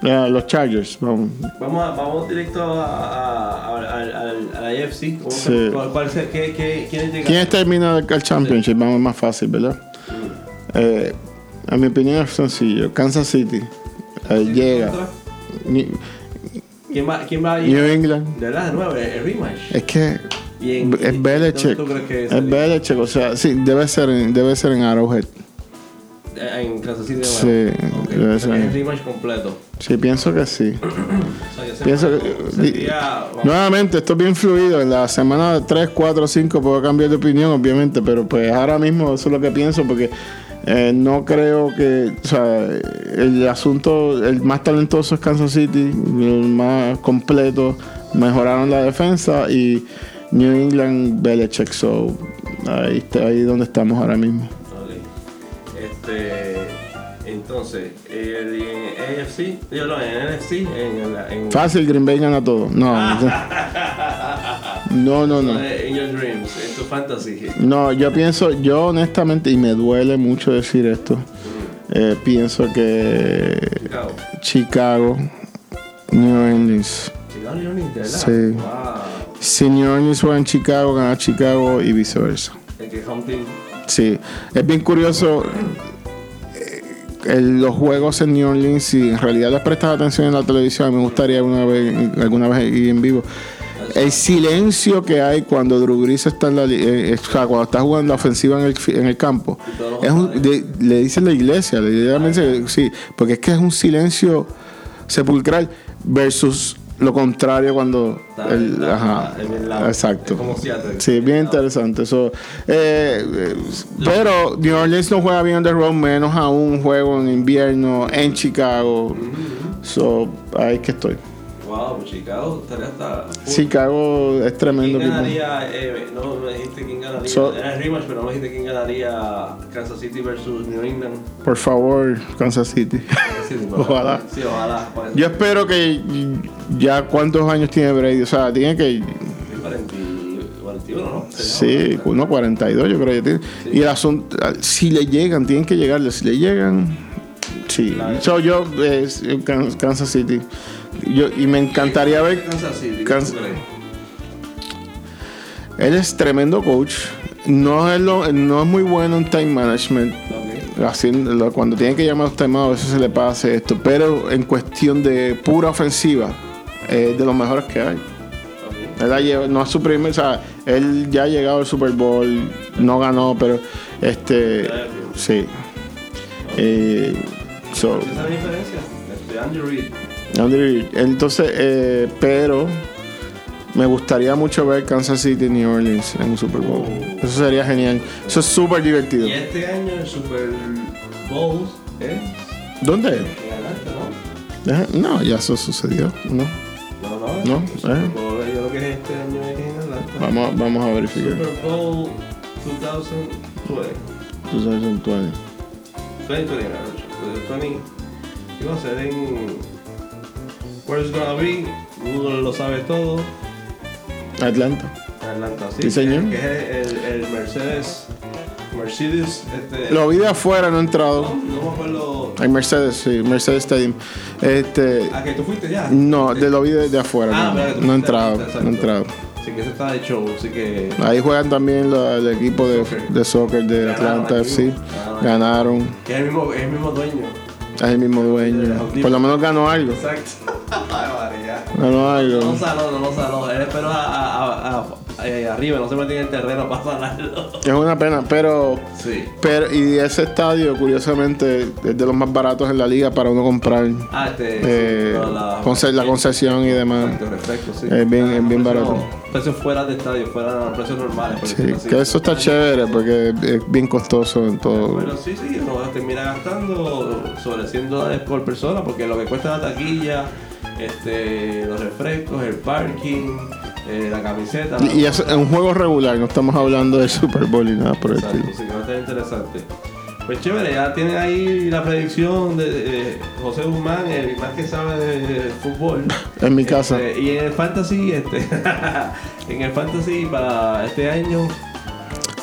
Los Chargers, vamos. Vamos, a- vamos directo a, a, a, a- al- a la AFC. ¿Cómo se- Sí. qué, qué, ¿Quiénes llegan? ¿Quién termina el Championship? Vamos más fácil, ¿verdad? Eh, a mi opinión es sencillo. Kansas City eh, llega. ¿Contra? ¿Quién va, quién va a New ir? England. De verdad, de nuevo, el, rematch. Es que Y en- es Belichick. ¿tú crees que Es? Belichick. O sea, sí, debe ser en, debe ser en Arrowhead. eh, en Kansas City Sí, nuevo. Ok, debe ser. el rematch completo. Sí, pienso que sí. O sea, que ese Pienso que- sería- Nuevamente, esto es bien fluido. En la semana 3, 4, 5 puedo cambiar de opinión, obviamente, pero pues ahora mismo eso es lo que pienso porque eh, no creo que, o sea, el asunto, el más talentoso es Kansas City, el más completo, mejoraron la defensa y New England, Belichick, so ahí está, ahí donde estamos ahora mismo. Este, entonces, el, en AFC, digo, no, en NFC, en, la- en, Fácil, Green Bay gana todo. No, no, no, no. en your dreams, en tu fantasy. No, yo pienso, yo honestamente, y me duele mucho decir esto, eh, pienso que Chicago. Chicago, New Orleans. Chicago New Orleans, ¿de verdad? Sí. Wow. Si New Orleans juega en Chicago, gana Chicago y viceversa. El que home team. Sí, es bien curioso eh, el- los juegos en New Orleans, si en realidad les prestas atención en la televisión, me gustaría alguna vez, alguna vez ir en vivo. El silencio que hay cuando Drew Brees está en la, eh, eh, o sea, cuando está jugando ofensiva en el, en el campo, es un- de- le dicen la iglesia, le sí, porque es que es un silencio sepulcral versus lo contrario cuando el, ajá, el lado. exacto. Es como Seattle. Sí, bien interesante. Eh, pero New Orleans no juega bien on the road, menos aún un juego en invierno en Chicago. So, ahí que estoy. Wow, Chicago estaría hasta. Chicago es tremendo ¿Quién ganaría? Eh, no me dijiste quién ganaría. So- Era el rematch, pero no me dijiste quién ganaría Kansas City versus New England. Por favor, Kansas City. Sí, sí, pero- Ojalá. Sí, ojalá. Por eso. Yo espero que ya cuántos años tiene Brady. O sea, tiene que. 40 41, ¿no? Sí, no, 42 yo creo que tiene. Y el asunto, si le llegan, tienen que llegarle. Si le llegan, sí. So, yo, eh, Kan- Kansas City. Yo, y me encantaría ver. Kansas City. Kansas-. Él es tremendo coach. No es, lo- no es muy bueno en time management. Ok. Haciendo, lo- cuando tiene que llamar a los timeouts, a veces se le pasa esto. Pero en cuestión de pura ofensiva, es de los mejores que hay. Él ha lleva- no es su primer, o sea, él ya ha llegado al Super Bowl, no ganó, pero este, sí. Eh, so, ¿Esa es la diferencia? Este, Andy Reid. Andy Reid. entonces, eh, pero me gustaría mucho ver Kansas City New Orleans en un Super Bowl. Eso sería genial. Eso es súper divertido. Y este año el Super Bowl es ¿Dónde? en Atlanta, ¿no? No, ya eso sucedió, ¿no? No, no. No, el Super eh. Bowl, Yo creo que es este año es en Atlanta. Vamos, a- vamos a verificar. Super Bowl 2020. 2020. 2020, uh, 20. Iba a ser en. Where it's gonna be. Google lo sabe todo. Atlanta. Atlanta, sí. Sí, señor. Que es el, el Mercedes. Mercedes. Este, Lo vi de afuera, no he entrado. no, no me acuerdo. En Mercedes, sí, Mercedes Stadium. Este, ¿A que tú fuiste ya? no, de lo vi de, de afuera. Ah, no, no he entrado, no he entrado. Que ese está de show, así que. Ahí juegan también la- el equipo de, de soccer de Ganaron Atlanta. FC. Ganaron. Ganaron, Que es el mismo, es el mismo dueño. es el mismo dueño. Por lo menos ganó algo. Exacto. Ay, María. Ganó No algo. saló, no lo saló. Él esperó a, a, a- a- eh, arriba, no se metió en el terreno para sanarlo. Es una pena, pero, Sí. pero y ese estadio, curiosamente, es de los más baratos en la liga para uno comprar. Ah, este. Eh, sí, la, conce- la concesión y demás. Exacto, perfecto, sí. Es bien- es bien barato. Precios fuera de estadio, fuera precios normales. Sí, así. que eso está chévere porque es bien costoso en todo. Pero sí, sí, uno termina gastando sobre 100 dólares por persona porque lo que cuesta la taquilla, este, los refrescos, el parking, eh, la camiseta. Y, y es un juego regular, no estamos hablando del Super Bowl y nada por el Exacto, estilo. sí, que va a estar interesante. Pues chévere, ya tienen ahí la predicción de, de José Guzmán, el más que sabe de fútbol. En mi casa. Este, y en el fantasy, este, en el fantasy para este año,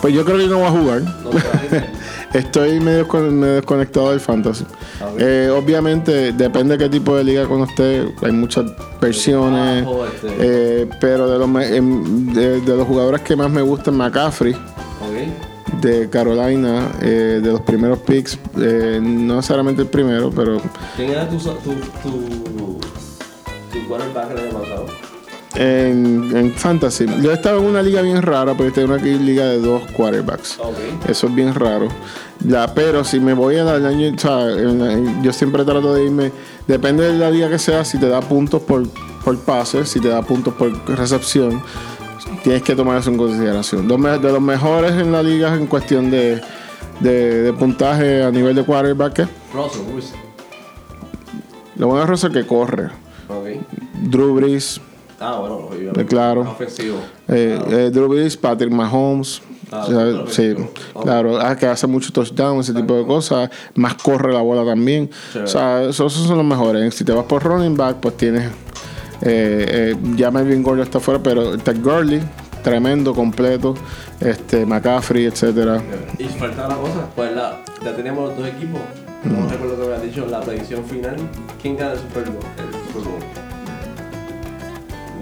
Pues yo creo que no a jugar. va a hacer. Estoy medio, con- medio desconectado del fantasy. A ver. Eh, obviamente, depende de qué tipo de liga con usted. Hay muchas versiones. Este, Eh, pero de los, em, de, de los jugadores que más me gustan, McCaffrey, de Carolina, eh, de los primeros picks, no necesariamente el primero, pero ¿Quién era tu, tu, tu, tu quarterback? En, en Fantasy. Yo estaba en una liga bien rara, pero esta es una liga de dos quarterbacks. Eso es bien raro. Ya, pero si me voy al año, o sea, la- yo siempre trato de irme, depende de la liga que sea, si te da puntos por, por pase, si te da puntos por recepción, tienes que tomar eso en consideración. De los mejores en la liga en cuestión de, de, de puntaje a nivel de quarterback. Russell Wilson. lo bueno de Russell que corre. Drew Brees, Ah, bueno, obviamente. Eh, claro. Ofensivo. eh, eh, Drew Brees, Patrick Mahomes. Ah, o sea, claro, sí, claro. claro, ah, que hace mucho touchdown, ese tipo de cosas. Más corre la bola también. Chévere. O sea, esos, esos son los mejores. Si te vas por running back, pues tienes. Eh, eh, ya Melvin Gordon está fuera, pero Ted Gurley, tremendo, completo. Este, McCaffrey, etcétera. Y falta una cosa, pues la, ya tenemos los dos equipos. No recuerdo que me has dicho la predicción final. ¿Quién gana el Super Bowl? El Super Bowl?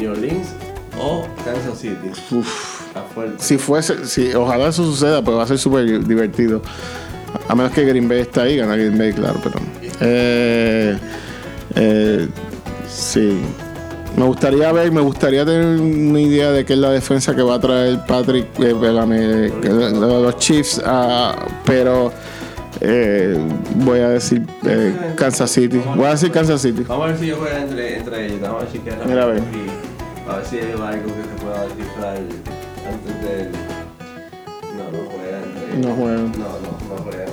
¿New Orleans o Kansas City? Uf. Si fuese, si, ojalá eso suceda, pues va a ser súper divertido. A menos que Green Bay está ahí, gana Green Bay, claro, pero. Eh, eh, sí. Me gustaría ver, me gustaría tener una idea de qué es la defensa que va a traer Patrick, eh, los Chiefs, ah, pero eh, voy a decir eh, Kansas City. Voy a decir Kansas City. Vamos a ver si yo juego entre, entre ellos. Vamos a ver si queda Mira, a ver. A ver si hay algo que se pueda descifrar antes del. No, no juegan. No juegan. No, no, no juegan.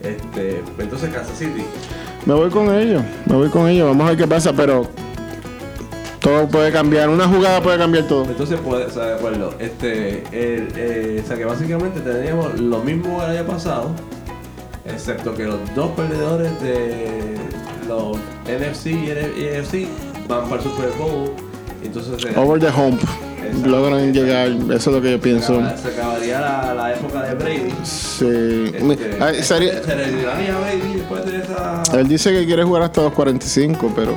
Este, entonces Kansas City. Me voy con ellos, me voy con ellos. Vamos a ver qué pasa, pero todo puede cambiar. Una jugada puede cambiar todo. Entonces, puede, o sea, de acuerdo. Este, el, eh, o sea, que básicamente tendríamos lo mismo que el año pasado, excepto que los dos perdedores de los NFC y NFC van para el Super Bowl. Entonces, eh, Over the hump. Logran llegar, eso es lo que yo pienso. se acabaría la, la época de Brady. Sí. Este, ay, sería- se retiraría Brady después de esa. él dice que quiere jugar hasta los 45, pero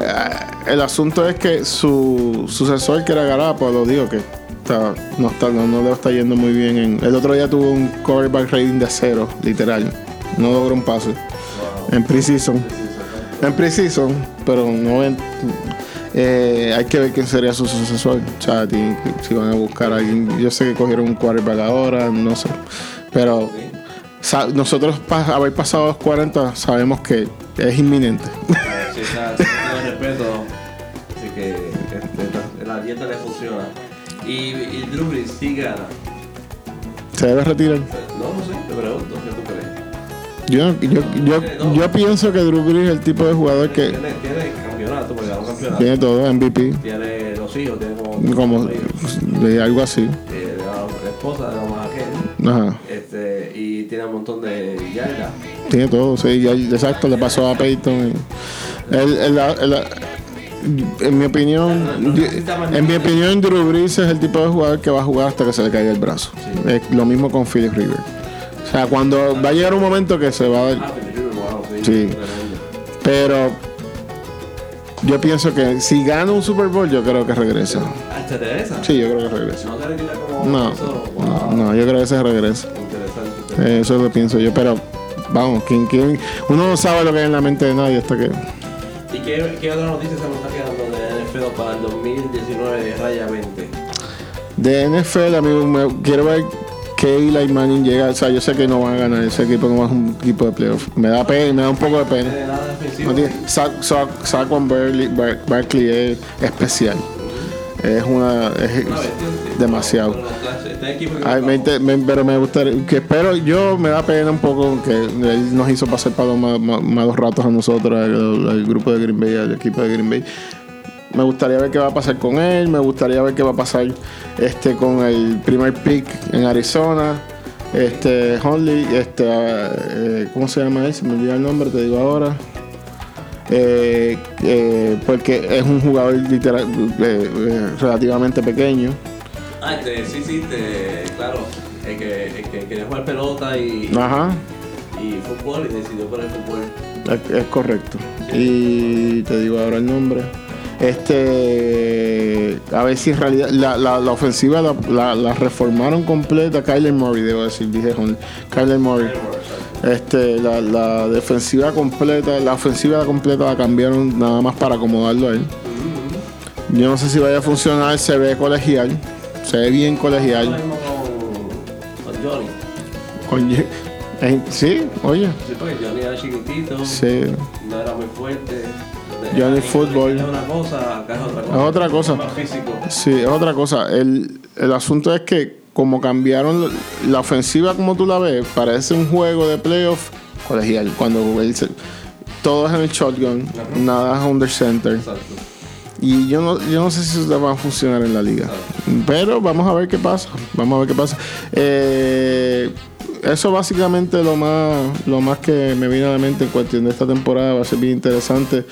eh, el asunto es que su sucesor, que era Garoppolo, digo que está- no, está, no, no le está yendo muy bien. En, el otro día tuvo un quarterback rating de cero, literal. No logró un pase. En preseason. En preseason, pero no en. Eh, hay que ver quién sería su sucesor. O sea, si van a buscar a alguien. Yo sé que cogieron un quarterback ahora, no sé. Pero nosotros, pa- haber pasado los 40, sabemos que es inminente. Sí, está, sí, respeto. Así que este, la, la dieta le funciona. Y, y Drew Brees sí gana. Se debe retirar. No, no sé, te pregunto, ¿qué tú crees? Yo, yo, yo, yo pienso que Drew Brees es el tipo de jugador que Tiene, tiene campeonato, porque ganó campeonato. tiene todo, MVP, Tiene dos hijos, tiene como. como de algo así. eh, la esposa de la más aquel. Ajá. Este, y tiene un montón de yardas. Tiene todo, sí, exacto, le pasó a Peyton. Él- él- él- en mi opinión, en mi opinión, Drew Brees es el tipo de jugador que va a jugar hasta que se le caiga el brazo. Es lo mismo con Philip River. O sea, cuando va a llegar un momento que se va a dar, Ah, sí. Sí. pero yo pienso que si gana un Super Bowl, yo creo que regresa. Ah, ¿te interesa? Sí, yo creo que regresa. No te como. No, eso? no, Wow. no, yo creo que se regresa. Interesante. interesante. Eh, Eso lo pienso yo, pero vamos, ¿quién, quién? uno no sabe lo que hay en la mente de nadie hasta que... ¿Y qué, qué otra noticia se nos está quedando de NFL para el 2019 de Raya 20? De NFL, amigo, me- quiero ver que Eli Manning llega. O sea, yo sé que no van a ganar ese equipo, no es un equipo de playoff. Me da pena, me da un poco de pena. No tiene- Sa- Sa- Saquon Barkley, Bar- Barkley es especial. Es una. Es demasiado. Ay, me pero me gustaría. Que espero, yo me da pena un poco que nos hizo pasar para ma- malos ratos a nosotros, al grupo de Green Bay, al equipo de Green Bay. Me gustaría ver qué va a pasar con él, me gustaría ver qué va a pasar este con el primer pick en Arizona. Este, Huntley, este, eh, ¿cómo se llama él? Se me olvidó el nombre, te digo ahora. Eh, eh, porque es un jugador literal, eh, relativamente pequeño. Ah, este, sí, sí, este, claro. El que, el que quería jugar pelota y, Ajá. y fútbol y decidió por el fútbol. Es, es correcto. Y te digo ahora el nombre. Este. A ver si en realidad. La, la, la ofensiva la, la- la reformaron completa. Kyler Murray, debo decir, dije Huntley. Kyler Murray. Este, la, defensiva completa, la ofensiva completa la cambiaron nada más para acomodarlo a él. Yo no sé si vaya a funcionar, se ve colegial. Se ve bien colegial. con, con Johnny. Eh, sí, oye, Sí, porque Johnny era chiquitito, sí. no era muy fuerte. Johnny Football. Es una cosa, acá es otra cosa. Es otra cosa. Más físico. Sí, es otra cosa. El, el asunto es que como cambiaron la, la ofensiva como tú la ves, parece un juego de playoff colegial. Cuando él se- todo es en el shotgun, nada es under center. Exacto. Y yo no, yo no sé si eso va a funcionar en la liga. Pero vamos a ver qué pasa. Vamos a ver qué pasa. Eh, eso básicamente lo más, lo más que me viene a la mente en cuestión de esta temporada. Va a ser bien interesante.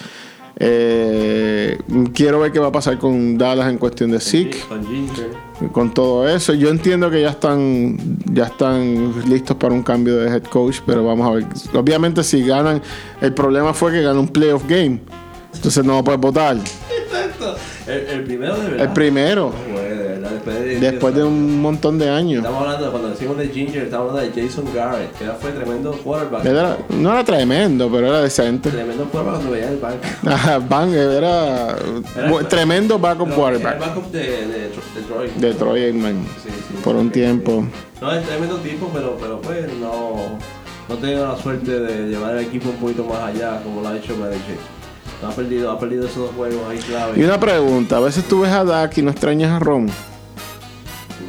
Eh, quiero ver qué va a pasar con Dallas en cuestión de Zeke Con todo eso. Yo entiendo que ya están, ya están listos para un cambio de head coach, pero vamos a ver. Obviamente si ganan, el problema fue que ganó un playoff game. Entonces no lo puedes votar. Exacto. El, el primero de verdad. El primero, verdad. Después de, después de un montón de años. Estamos hablando, cuando decimos de Ginger, estamos hablando de Jason Garrett, que era- fue tremendo quarterback. Era- no era tremendo, pero era decente. Tremendo quarterback cuando veía el banco. Ajá, Van era tremendo backup El quarterback. backup de, de, de. De Troy Aikman. Sí, sí, Por sí, un tiempo. No, es tremendo tipo, pero, pero pues no, no he tenido la suerte de llevar el equipo un poquito más allá, como lo ha hecho Belichick. Ha perdido, ha perdido esos dos juegos ahí clave. Y una pregunta, a veces tú ves a Dak y no extrañas a Ron.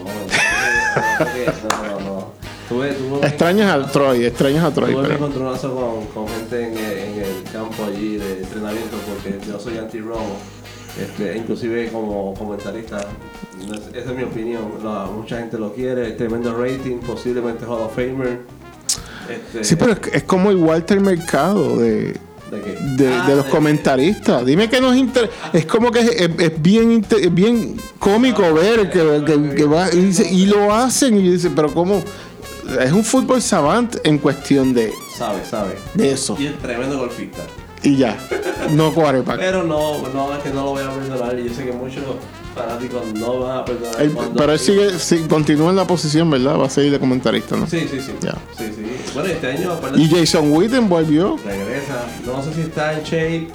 No, no, no. Tuve, tuve Extrañas a Troy, extrañas a Troy. Tuve mi pero- encontronazo con, con gente en el, campo allí de entrenamiento porque yo soy anti-robo. Este, inclusive como comentarista, esa es mi opinión. Mucha gente lo quiere, tremendo rating, posiblemente Hall of Famer. Este, Sí, pero es, es como el Walter Mercado de, ¿De qué? de, Ah, de los de- comentaristas. Dime que nos inter... Es como que es, es- es bien, inter- es bien cómico ver que, que- que va y, dice- y lo hacen y dice, pero ¿cómo? Es un fútbol savant en cuestión de, Sabe, sabe. de eso. Y es tremendo golfista. Y ya. No quarterback. Pero no, no, es que no lo voy a perdonar. Y yo sé que muchos fanáticos no van a perdonar. Cuando- pero él sigue, sí, continúa en la posición, ¿verdad? Va a seguir de comentarista, ¿no? Sí, sí, sí. Sí, sí. Bueno, este año, Y Jason Witten volvió. regresa. No sé si está en shape.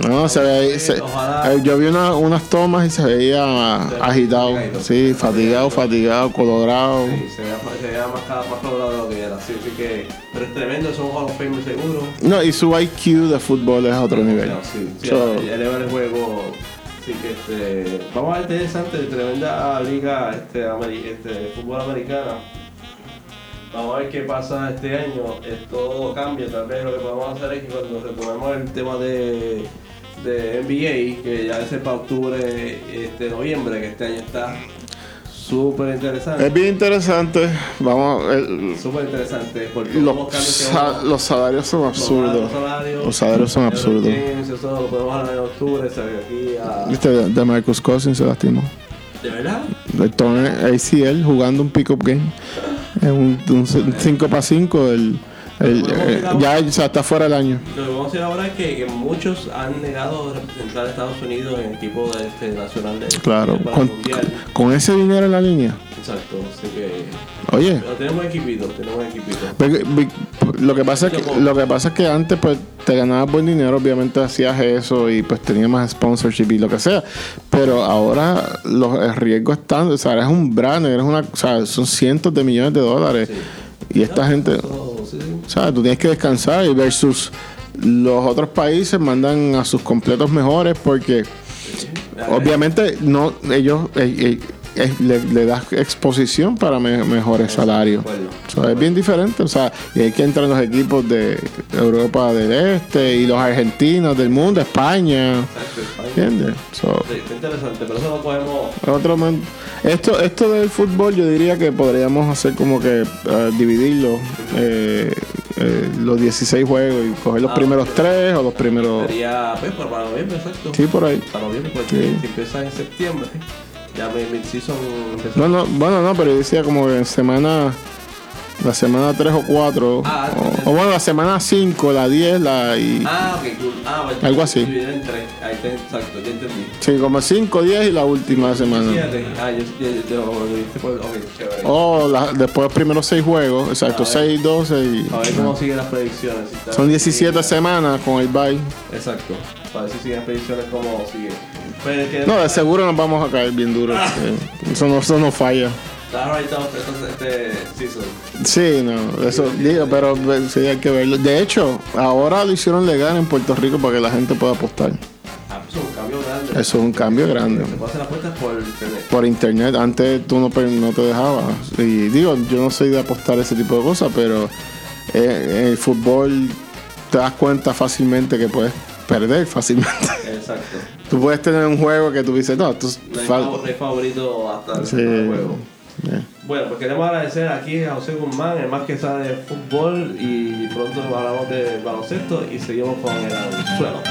No, se ve, se- Ojalá. eh, yo vi una- unas tomas y se veía agitado. Sí, fatigado, fatigado, colorado. Sí, se veía, se veía más, más colorado de lo que era. Sí, así que. Pero es tremendo, es un Hall of Fame seguro. No, y su IQ de fútbol es otro nivel. Sí, sí, So- eleva el juego. Así que este, vamos a ver interesante, tremenda liga este, este, fútbol americana. Vamos a ver qué pasa este año. Todo cambia, tal vez lo que podemos hacer es que cuando retomemos el tema de, de NBA, que ya es para octubre, este, noviembre, que este año está súper interesante. Es bien interesante. Vamos, el- Súper interesante, porque los, los sa- los salarios son absurdos. Los salarios, Los salarios son absurdos. games, Eso lo podemos hablar en octubre, aquí a... Viste, de, Marcus Cousins se lastimó. ¿De verdad? El torneo ACL jugando un pick-up game. Es un 5 para 5. El, el- eh, ya o sea, está fuera del año. Lo que vamos a decir ahora es que, que muchos han negado representar a Estados Unidos en equipo de este nacional de Claro, para con, el mundial. con ese dinero en la línea. Exacto, así que Oye, pero tenemos equipito, tenemos equipito. Lo que pasa es que lo que pasa es que antes pues te ganabas buen dinero, obviamente hacías eso y pues tenías más sponsorship y lo que sea. Pero ahora los el riesgo están, o sea, eres un brand, eres una, o sea, son cientos de millones de dólares. Y esta gente, sí, o sea, tú tienes que descansar y versus los otros países mandan a sus completos mejores porque obviamente no ellos eh, eh, le, le das exposición para me- mejores salarios. O sea, es bien diferente, o sea, y hay que entrar los equipos de Europa del Este y los argentinos del mundo, España, Exacto, España. ¿entiendes? So, Sí, está interesante, pero eso lo podemos... otro man- esto, esto del fútbol yo diría que podríamos hacer como que eh, dividirlo, eh, eh, los 16 juegos y coger los Ah, primeros ok. tres o los primeros... Sería pues, para noviembre, exacto. Sí, por ahí. Para noviembre, porque Sí. si empieza en septiembre, ya mi mid-season empezó. No, no, bueno, no, pero yo decía como que en semana, la semana 3 o 4, Ah, o, o bueno, la semana 5, la 10, la y... Ah, ok, cool. Ah, bueno, Algo así. en tres. Ahí está, exacto, ya entendí. Sí, como 5, 10 y la última semana. Ah, yo, yo, yo, lo viste por... Ok, chévere. O la- después los primeros 6 juegos, exacto, A ver. 6, 12 y... A ver cómo siguen las predicciones. si Son 17 semanas con el bye. Exacto. Para ver si siguen las predicciones, cómo sigue. Pues, que- No, de seguro nos vamos a caer bien duro. Eh, Eso no, eso no falla. Este, este. Sí, no, eso digo, pero eh, sí hay que verlo. De hecho, ahora lo hicieron legal en Puerto Rico para que la gente pueda apostar. Ah, pues es un cambio grande. Eso es un cambio grande. Se puede hacer apuestas por internet. Por internet, antes tú no te dejabas. Y digo, yo no soy de apostar ese tipo de cosas, pero eh, en el fútbol te das cuenta fácilmente que puedes perder fácilmente. Exacto. tú puedes tener un juego que tú dices, no, tú No hay, favorito hasta el Sí. juego. Bueno, pues queremos agradecer aquí a José Guzmán, el más que sabe de fútbol, y pronto hablamos de baloncesto y seguimos con el anzuelo.